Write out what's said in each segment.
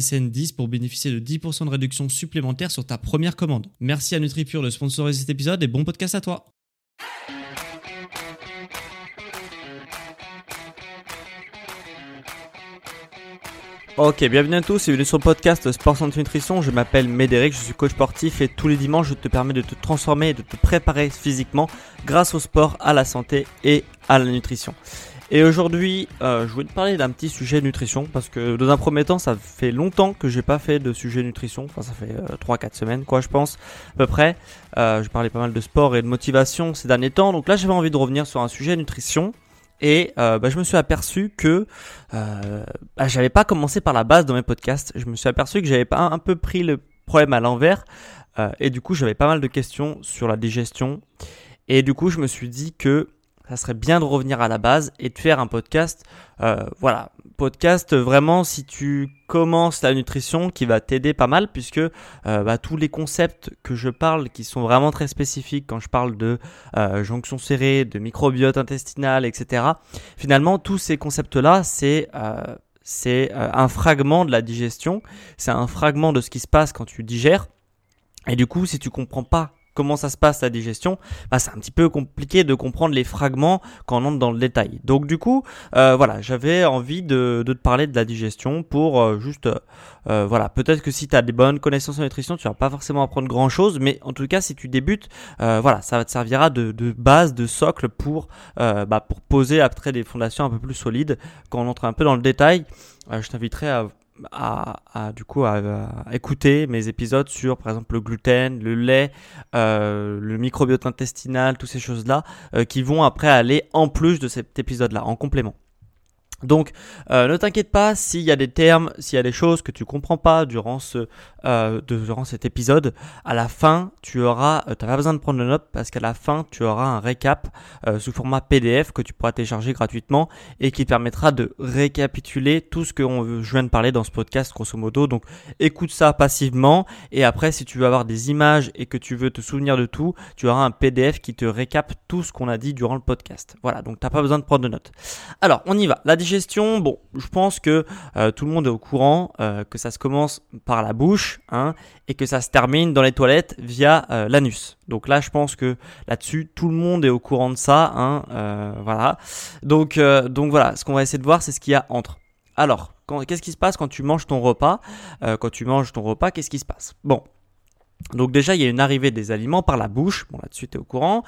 SSN 10 pour bénéficier de 10% de réduction supplémentaire sur ta première commande. Merci à NutriPure de sponsoriser cet épisode et bon podcast à toi. Ok, bienvenue à tous et bienvenue sur le podcast Sport Santé Nutrition. Je m'appelle Médéric, je suis coach sportif et tous les dimanches je te permets de te transformer et de te préparer physiquement grâce au sport, à la santé et à la nutrition. Et aujourd'hui, euh, je voulais te parler d'un petit sujet nutrition parce que dans un premier temps, ça fait longtemps que j'ai pas fait de sujet nutrition. Enfin, ça fait euh, 3-4 semaines, quoi, je pense, à peu près. Euh, je parlais pas mal de sport et de motivation ces derniers temps. Donc là, j'avais envie de revenir sur un sujet nutrition. Et euh, bah, je me suis aperçu que euh, bah, j'avais pas commencé par la base dans mes podcasts. Je me suis aperçu que j'avais pas un peu pris le problème à l'envers. Euh, et du coup, j'avais pas mal de questions sur la digestion. Et du coup, je me suis dit que ça serait bien de revenir à la base et de faire un podcast. Euh, voilà, podcast vraiment si tu commences la nutrition qui va t'aider pas mal puisque euh, bah, tous les concepts que je parle qui sont vraiment très spécifiques quand je parle de euh, jonction serrée, de microbiote intestinal, etc. Finalement, tous ces concepts-là, c'est euh, c'est euh, un fragment de la digestion, c'est un fragment de ce qui se passe quand tu digères. Et du coup, si tu comprends pas comment ça se passe la digestion, bah, c'est un petit peu compliqué de comprendre les fragments quand on entre dans le détail. Donc du coup, euh, voilà, j'avais envie de, te parler de la digestion pour euh, juste, euh, voilà, peut-être que si tu as des bonnes connaissances en nutrition, tu vas pas forcément apprendre grand-chose, mais en tout cas, si tu débutes, voilà, ça te servira de, base, de socle pour, bah, pour poser après des fondations un peu plus solides quand on entre un peu dans le détail. je t'inviterai à à, à, du coup à, à, écouter mes épisodes sur par exemple le gluten, le lait, euh, le microbiote intestinal, toutes ces choses là euh, qui vont après aller en plus de cet épisode là en complément. Donc, euh, ne t'inquiète pas s'il y a des termes, s'il y a des choses que tu comprends pas durant ce, euh, durant cet épisode. À la fin, tu auras, euh, t'as pas besoin de prendre de notes parce qu'à la fin, tu auras un récap euh, sous format PDF que tu pourras télécharger gratuitement et qui te permettra de récapituler tout ce que on, je viens de parler dans ce podcast, grosso modo. Donc, écoute ça passivement et après, si tu veux avoir des images et que tu veux te souvenir de tout, tu auras un PDF qui te récap tout ce qu'on a dit durant le podcast. Voilà, donc t'as pas besoin de prendre de notes. Alors, on y va. La bon, je pense que euh, tout le monde est au courant euh, que ça se commence par la bouche hein, et que ça se termine dans les toilettes via euh, l'anus. Donc là, je pense que là-dessus, tout le monde est au courant de ça. Hein, voilà. Donc, donc voilà, ce qu'on va essayer de voir, c'est ce qu'il y a entre. Alors, qu'est-ce qui se passe quand tu manges ton repas? Quand tu manges ton repas, qu'est-ce qui se passe? Bon, donc déjà, il y a une arrivée des aliments par la bouche. Bon, là-dessus, tu es au courant.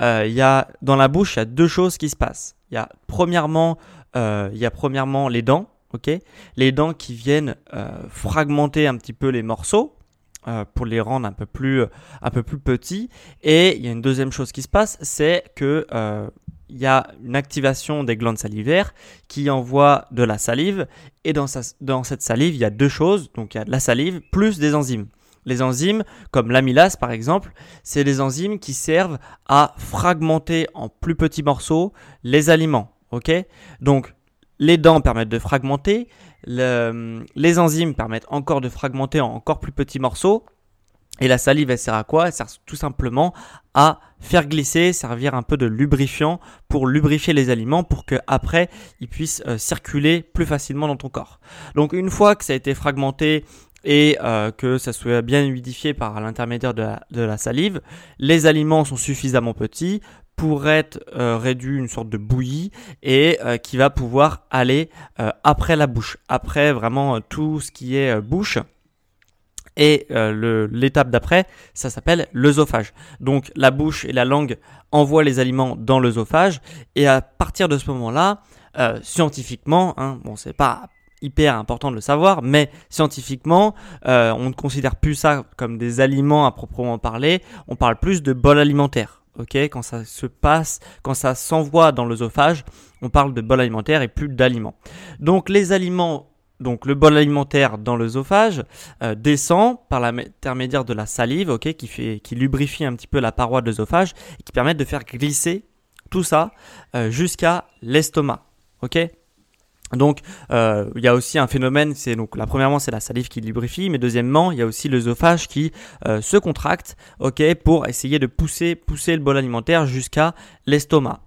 Euh, il y a, dans la bouche, il y a deux choses qui se passent. Il y a premièrement, euh, il y a premièrement les dents. ok? Les dents qui viennent euh, fragmenter un petit peu les morceaux. Pour les rendre un peu plus un peu plus petits et il y a une deuxième chose qui se passe c'est que il y a une activation des glandes salivaires qui envoie de la salive et dans, dans cette salive il y a deux choses donc il y a de la salive plus des enzymes les enzymes, comme l'amylase par exemple, c'est des enzymes qui servent à fragmenter en plus petits morceaux les aliments. Ok? Donc, les dents permettent de fragmenter, le, les enzymes permettent encore de fragmenter en encore plus petits morceaux. Et la salive, elle sert à quoi? Elle sert tout simplement à faire glisser, servir un peu de lubrifiant pour lubrifier les aliments pour que après ils puissent euh, circuler plus facilement dans ton corps. Donc une fois que ça a été fragmenté et euh, que ça soit bien humidifié par l'intermédiaire de, la salive, les aliments sont suffisamment petits pour être euh, réduit une sorte de bouillie et euh, qui va pouvoir aller après la bouche, après vraiment tout ce qui est bouche. Et l'étape d'après, ça s'appelle l'œsophage. Donc la bouche et la langue envoient les aliments dans l'œsophage et à partir de ce moment-là, scientifiquement, hein, bon c'est pas hyper important de le savoir, mais scientifiquement, on ne considère plus ça comme des aliments à proprement parler, on parle plus de bol alimentaire ok? Quand ça se passe, quand ça s'envoie dans l'œsophage, on parle de bol alimentaire et plus d'aliments. Donc les aliments, donc le bol alimentaire dans l'œsophage euh, descend par l'intermédiaire de la salive, ok, qui fait, qui lubrifie un petit peu la paroi de l'œsophage et qui permet de faire glisser tout ça euh, jusqu'à l'estomac, ok? Donc, euh, il y a aussi un phénomène, c'est donc la premièrement c'est la salive qui lubrifie, mais deuxièmement il y a aussi l'œsophage qui euh, se contracte, ok, pour essayer de pousser pousser le bol alimentaire jusqu'à l'estomac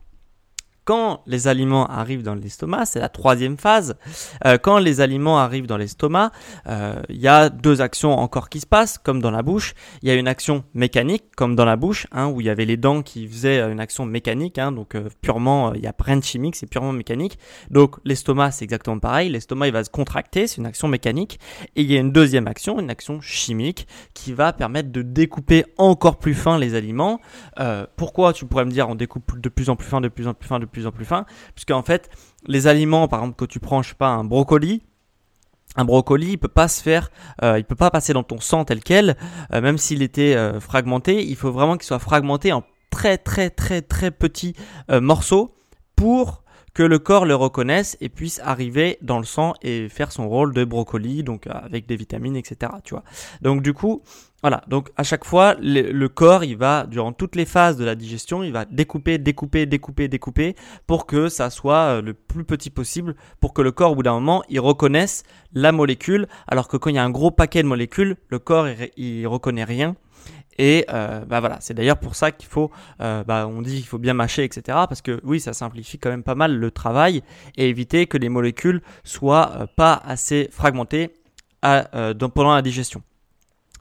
quand les aliments arrivent dans l'estomac, c'est la troisième phase. Euh, quand les aliments arrivent dans l'estomac, euh, il y a deux actions encore qui se passent, comme dans la bouche. Il y a une action mécanique, comme dans la bouche, hein, où il y avait les dents qui faisaient une action mécanique. Hein, donc euh, purement, il n'y a rien de chimique, c'est purement mécanique. Donc l'estomac, c'est exactement pareil. L'estomac, il va se contracter, c'est une action mécanique. Et il y a une deuxième action, une action chimique, qui va permettre de découper encore plus fin les aliments. pourquoi tu pourrais me dire on découpe de plus en plus fin, de plus en plus fin, de plus en plus fin, puisque en fait, les aliments, par exemple, que tu prends, je sais pas, un brocoli, un brocoli, il peut pas se faire, euh, il peut pas passer dans ton sang tel quel, euh, même s'il était euh, fragmenté. Il faut vraiment qu'il soit fragmenté en très très très très petits morceaux pour que le corps le reconnaisse et puisse arriver dans le sang et faire son rôle de brocoli, donc avec des vitamines, etc. Tu vois. Donc du coup, voilà. Donc à chaque fois, le, corps, il va durant toutes les phases de la digestion, il va découper, découper, découper, découper pour que ça soit euh, le plus petit possible, pour que le corps, au bout d'un moment, il reconnaisse la molécule. Alors que quand il y a un gros paquet de molécules, le corps, il, reconnaît rien et euh, bah voilà, c'est d'ailleurs pour ça qu'il faut, euh, bah on dit qu'il faut bien mâcher, etc. Parce que oui, ça simplifie quand même pas mal le travail et éviter que les molécules soient pas assez fragmentées pendant la digestion.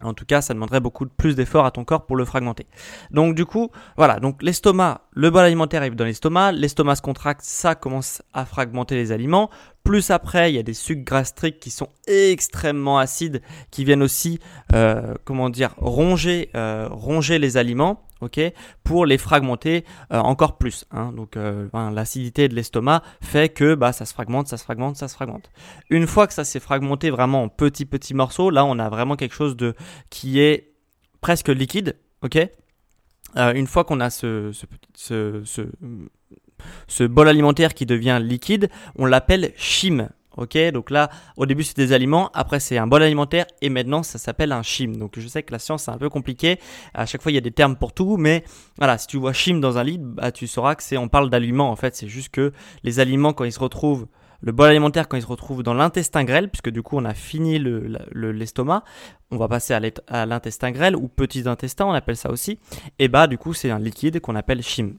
En tout cas, ça demanderait beaucoup plus d'efforts à ton corps pour le fragmenter. Donc du coup, voilà, donc l'estomac, le bol alimentaire arrive dans l'estomac, l'estomac se contracte, ça commence à fragmenter les aliments. Plus après, il y a des sucs gastriques qui sont extrêmement acides, qui viennent aussi, euh, comment dire, ronger, euh, ronger les aliments ok, pour les fragmenter euh, encore plus. Hein. Donc euh, l'acidité de l'estomac fait que bah, ça se fragmente, ça se fragmente, ça se fragmente. Une fois que ça s'est fragmenté vraiment en petits petits morceaux, là on a vraiment quelque chose de qui est presque liquide, ok. Une fois qu'on a ce, ce, ce, ce, ce bol alimentaire qui devient liquide, on l'appelle chime. Ok, donc là, au début c'est des aliments, après c'est un bol alimentaire et maintenant ça s'appelle un chim. Donc je sais que la science c'est un peu compliqué. À chaque fois il y a des termes pour tout, mais voilà, si tu vois chim dans un lit, bah, tu sauras que c'est on parle d'aliments en fait. C'est juste que les aliments quand ils se retrouvent le bol alimentaire quand il se retrouve dans l'intestin grêle, puisque du coup on a fini l'estomac, le, on va passer à l'intestin grêle ou petit intestin, on appelle ça aussi, et bah du coup c'est un liquide qu'on appelle chim.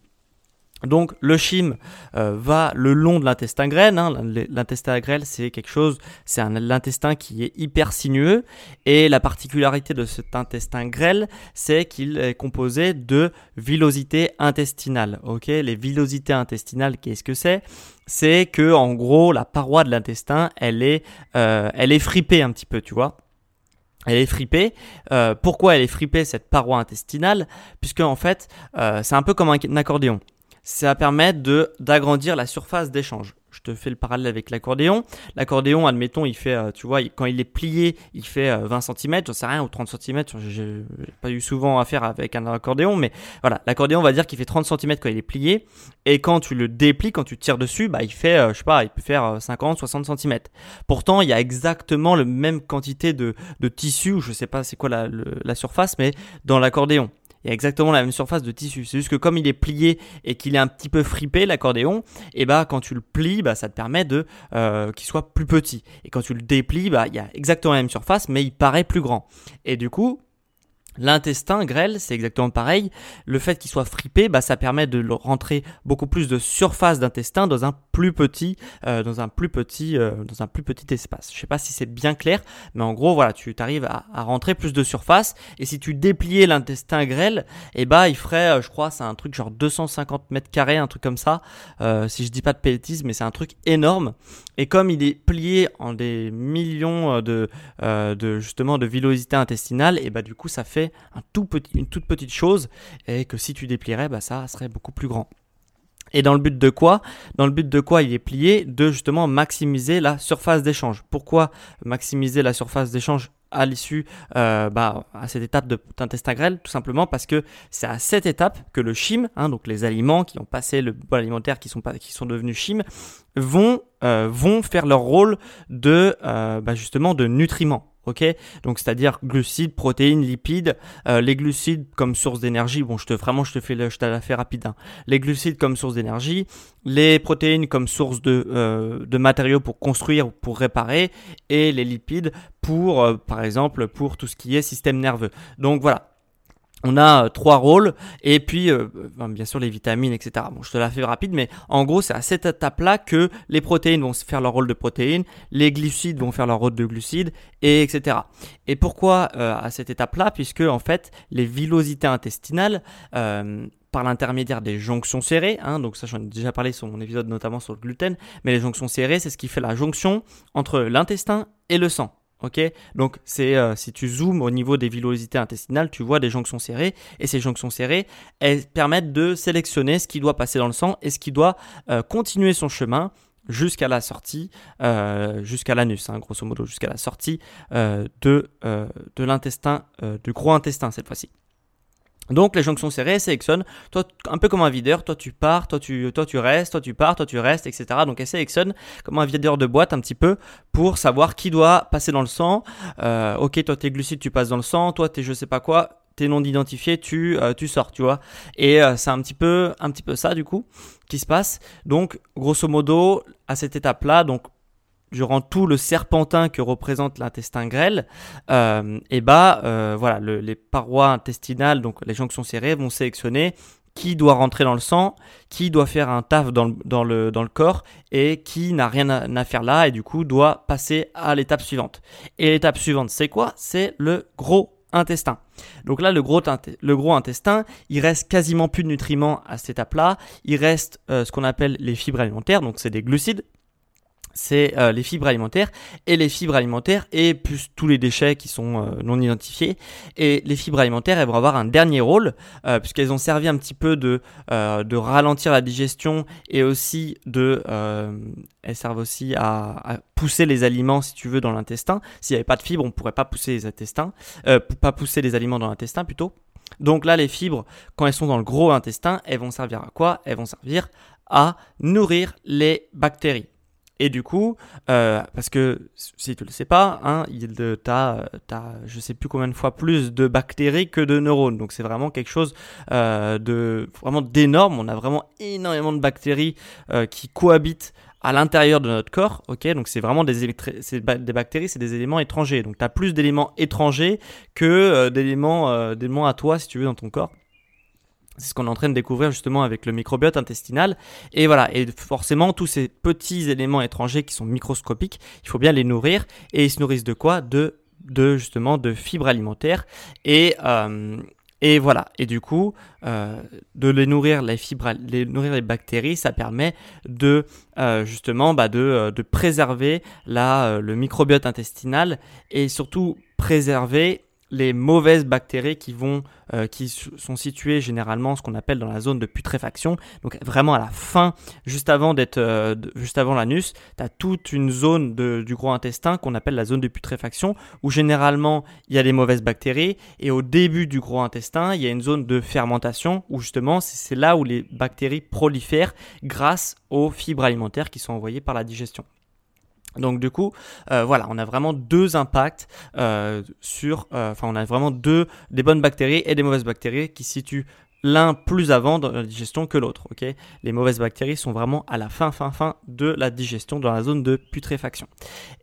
Donc le chim euh, va le long de l'intestin grêle. Hein. L'intestin grêle, c'est quelque chose, c'est l'intestin qui est hyper sinueux. Et la particularité de cet intestin grêle, c'est qu'il est composé de villosité intestinale. Ok, les villosités intestinales, qu'est-ce que c'est? C'est que en gros, la paroi de l'intestin, elle est, euh, elle est fripée un petit peu, tu vois. Elle est fripée. Euh, pourquoi elle est fripée cette paroi intestinale? Puisque en fait, c'est un peu comme un accordéon ça va permettre de d'agrandir la surface d'échange. Je te fais le parallèle avec l'accordéon. L'accordéon, admettons, il fait, euh, tu vois, quand il est plié, il fait 20 cm, j'en sais rien, ou 30 cm. J'ai pas eu souvent affaire avec un accordéon, mais voilà, l'accordéon, on va dire qu'il fait 30 cm quand il est plié, et quand tu le déplies, quand tu tires dessus, bah, il fait, euh, je sais pas, il peut faire 50, 60 cm. Pourtant, il y a exactement la même quantité de, de tissu, je sais pas c'est quoi la, la surface, mais dans l'accordéon il y a exactement la même surface de tissu. C'est juste que comme il est plié et qu'il est un petit peu fripé l'accordéon, et eh bah quand tu le plies, bah ça te permet de euh, qu'il soit plus petit. Et quand tu le déplies, bah il y a exactement la même surface, mais il paraît plus grand. Et du coup, L'intestin grêle, c'est exactement pareil. Le fait qu'il soit fripé, bah, ça permet de rentrer beaucoup plus de surface d'intestin dans un plus petit, euh, dans un plus petit, euh, dans un plus petit espace. Je sais pas si c'est bien clair, mais en gros, voilà, tu arrives à, rentrer plus de surface. Et si tu dépliais l'intestin grêle, eh bah, il ferait, euh, je crois, c'est un truc genre 250 mètres carrés, un truc comme ça. si je dis pas de bêtises, mais c'est un truc énorme. Et comme il est plié en des millions de, de justement de villosité intestinale, et bah du coup, ça fait une toute petite chose et que si tu déplierais, bah, ça serait beaucoup plus grand. Et dans le but de quoi? Dans le but de quoi il est plié? De justement maximiser la surface d'échange. Pourquoi maximiser la surface d'échange à l'issue, euh, bah, à cette étape de d'intestin grêle Tout simplement parce que c'est à cette étape que le chim, hein, donc les aliments qui ont passé le bol alimentaire, qui sont, pas, qui sont devenus chim, vont, euh, vont faire leur rôle de, euh, bah, justement, de nutriments ok Donc c'est-à-dire glucides, protéines, lipides. Euh, les glucides comme source d'énergie, bon, je te vraiment, je te fais, je la fais rapide. Hein. Les glucides comme source d'énergie, les protéines comme source de, euh, de matériaux pour construire, pour réparer, et les lipides pour, euh, par exemple, pour tout ce qui est système nerveux. Donc voilà, on a euh, trois rôles et puis euh, bien sûr les vitamines etc. Bon je te la fais rapide mais en gros c'est à cette étape là que les protéines vont faire leur rôle de protéines, les glucides vont faire leur rôle de glucides et etc. Et pourquoi euh, à cette étape là puisque en fait les villosités intestinales par l'intermédiaire des jonctions serrées, hein, donc ça j'en ai déjà parlé sur mon épisode notamment sur le gluten, mais les jonctions serrées c'est ce qui fait la jonction entre l'intestin et le sang. Ok, donc c'est euh, si tu zoomes au niveau des villosités intestinales, tu vois des jonctions serrées et ces jonctions serrées, elles permettent de sélectionner ce qui doit passer dans le sang et ce qui doit euh, continuer son chemin jusqu'à la sortie, euh, jusqu'à l'anus, hein, grosso modo, jusqu'à la sortie de, de l'intestin, du gros intestin cette fois-ci. Donc les jonctions serrées sélectionnent, toi un peu comme un videur, toi tu pars, toi tu, toi tu restes, toi tu pars, toi tu restes, etc. Donc elle sélectionne comme un videur de boîte un petit peu pour savoir qui doit passer dans le sang. Euh, ok, toi tes glucides tu passes dans le sang, toi tes je sais pas quoi, tes non identifiés tu, euh, tu sors, tu vois. Et euh, c'est un petit peu, un petit peu ça du coup qui se passe. Donc grosso modo à cette étape là, donc durant tout le serpentin que représente l'intestin grêle, euh, et bah euh, voilà, les parois intestinales, donc les jonctions serrées, vont sélectionner qui doit rentrer dans le sang, qui doit faire un taf dans le, dans le, dans le corps et qui n'a rien à, faire là et du coup doit passer à l'étape suivante. Et l'étape suivante, c'est quoi? C'est le gros intestin. Donc là, le gros, le gros intestin, il reste quasiment plus de nutriments à cette étape-là. Il reste euh, ce qu'on appelle les fibres alimentaires, donc c'est des glucides c'est euh, les fibres alimentaires. Et les fibres alimentaires et plus tous les déchets qui sont euh, non identifiés. Et les fibres alimentaires elles vont avoir un dernier rôle euh, puisqu'elles ont servi un petit peu de de ralentir la digestion et aussi de elles servent aussi à, à, pousser les aliments si tu veux dans l'intestin. S'il n'y avait pas de fibres on pourrait pas pousser les intestins pas pousser les aliments dans l'intestin plutôt. Donc là les fibres quand elles sont dans le gros intestin elles vont servir à quoi? Elles vont servir à nourrir les bactéries et du coup, euh, parce que si tu le sais pas, hein, il t'as, je sais plus combien de fois plus de bactéries que de neurones. Donc c'est vraiment quelque chose euh, de vraiment d'énorme. On a vraiment énormément de bactéries euh, qui cohabitent à l'intérieur de notre corps. Ok, donc c'est vraiment des, des bactéries, c'est des éléments étrangers. Donc tu as plus d'éléments étrangers que d'éléments, d'éléments à toi si tu veux dans ton corps. C'est ce qu'on est en train de découvrir justement avec le microbiote intestinal. Et voilà, et forcément, tous ces petits éléments étrangers qui sont microscopiques, il faut bien les nourrir. Et ils se nourrissent de quoi? De, de justement de fibres alimentaires. Et, euh, et voilà, et du coup, euh, de les nourrir, les fibres, les nourrir les bactéries, ça permet de euh, justement bah, de, de préserver la, le microbiote intestinal et surtout préserver les mauvaises bactéries qui vont euh, qui sont situées généralement ce qu'on appelle dans la zone de putréfaction. Donc vraiment à la fin juste avant euh, l'anus tu as toute une zone de, du gros intestin qu'on appelle la zone de putréfaction où généralement il y a des mauvaises bactéries. Et au début du gros intestin il y a une zone de fermentation où justement c'est là où les bactéries prolifèrent grâce aux fibres alimentaires qui sont envoyées par la digestion donc du coup, euh, voilà, on a vraiment deux impacts euh, sur, euh, enfin on a vraiment deux des bonnes bactéries et des mauvaises bactéries qui situent l'un plus avant dans la digestion que l'autre. ok? Les mauvaises bactéries sont vraiment à la fin, fin, fin de la digestion, dans la zone de putréfaction.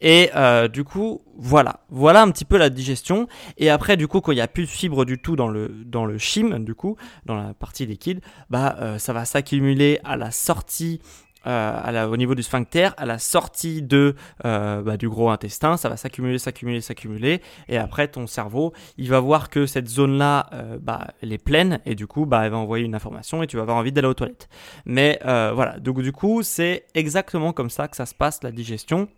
Et du coup, voilà, voilà un petit peu la digestion. Et après, du coup, quand il n'y a plus de fibres du tout dans le dans le chim, du coup, dans la partie liquide, bah ça va s'accumuler à la sortie euh, au niveau du sphincter, à la sortie de, euh, bah, du gros intestin, ça va s'accumuler, s'accumuler, s'accumuler, et après ton cerveau, il va voir que cette zone-là, euh, bah, elle est pleine, et du coup, bah, elle va envoyer une information, et tu vas avoir envie d'aller aux toilettes. Mais voilà, donc du coup, c'est exactement comme ça que ça se passe la digestion.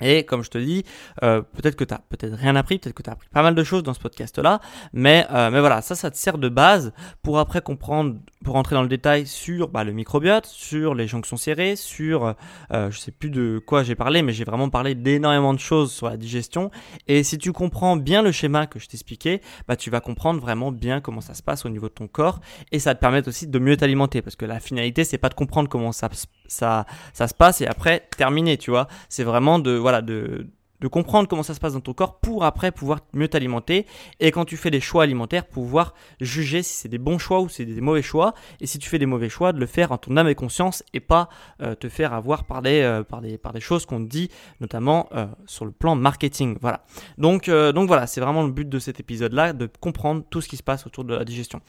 Et comme je te dis, euh, peut-être que tu n'as peut-être rien appris, peut-être que tu as appris pas mal de choses dans ce podcast-là, mais, euh, mais voilà, ça, ça te sert de base pour après comprendre, pour rentrer dans le détail sur bah, le microbiote, sur les jonctions serrées, sur, euh, je sais plus de quoi j'ai parlé, mais j'ai vraiment parlé d'énormément de choses sur la digestion. Et si tu comprends bien le schéma que je t'expliquais, bah, tu vas comprendre vraiment bien comment ça se passe au niveau de ton corps, et ça te permet aussi de mieux t'alimenter, parce que la finalité, c'est pas de comprendre comment ça, ça, ça se passe et après terminer, tu vois. C'est vraiment de voilà de, de comprendre comment ça se passe dans ton corps pour après pouvoir mieux t'alimenter. Et quand tu fais des choix alimentaires pouvoir juger si c'est des bons choix ou si c'est des mauvais choix. Et si tu fais des mauvais choix de le faire en ton âme et conscience et pas euh, te faire avoir par des, euh, par des, par des choses qu'on te dit notamment euh, sur le plan marketing. Voilà. Donc, donc voilà c'est vraiment le but de cet épisode là de comprendre tout ce qui se passe autour de la digestion.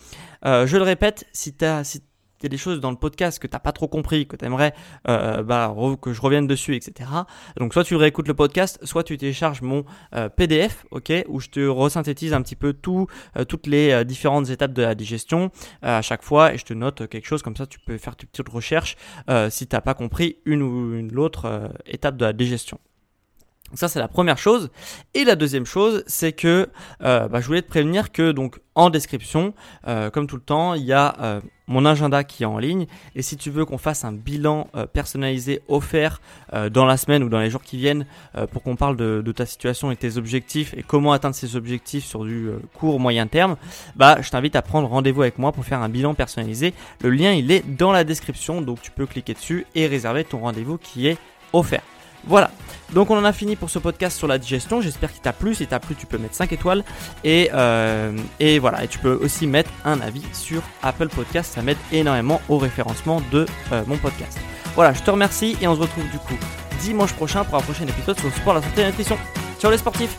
Je le répète si tu as si y a des choses dans le podcast que tu n'as pas trop compris, que tu aimerais euh, bah, que je revienne dessus, etc. Donc soit tu réécoutes le podcast, soit tu télécharges mon euh, PDF, ok, où je te resynthétise un petit peu euh, toutes les différentes étapes de la digestion à chaque fois et je te note quelque chose comme ça, tu peux faire tes petites recherches si tu n'as pas compris une ou une autre étape de la digestion. Ça c'est la première chose. Et la deuxième chose, c'est que euh, bah, je voulais te prévenir que donc en description, euh, comme tout le temps, il y a euh, mon agenda qui est en ligne. Et si tu veux qu'on fasse un bilan personnalisé offert dans la semaine ou dans les jours qui viennent, pour qu'on parle de, de, ta situation et tes objectifs et comment atteindre ces objectifs sur du court moyen terme, bah je t'invite à prendre rendez-vous avec moi pour faire un bilan personnalisé. Le lien il est dans la description, donc tu peux cliquer dessus et réserver ton rendez-vous qui est offert. Voilà. Donc on en a fini pour ce podcast sur la digestion. J'espère qu'il t'a plu. Si t'a plu, tu peux mettre 5 étoiles. Et, euh, et voilà. Et tu peux aussi mettre un avis sur Apple Podcast. Ça m'aide énormément au référencement de euh, mon podcast. Voilà, je te remercie et on se retrouve du coup dimanche prochain pour un prochain épisode sur le sport, la santé et la nutrition. Ciao les sportifs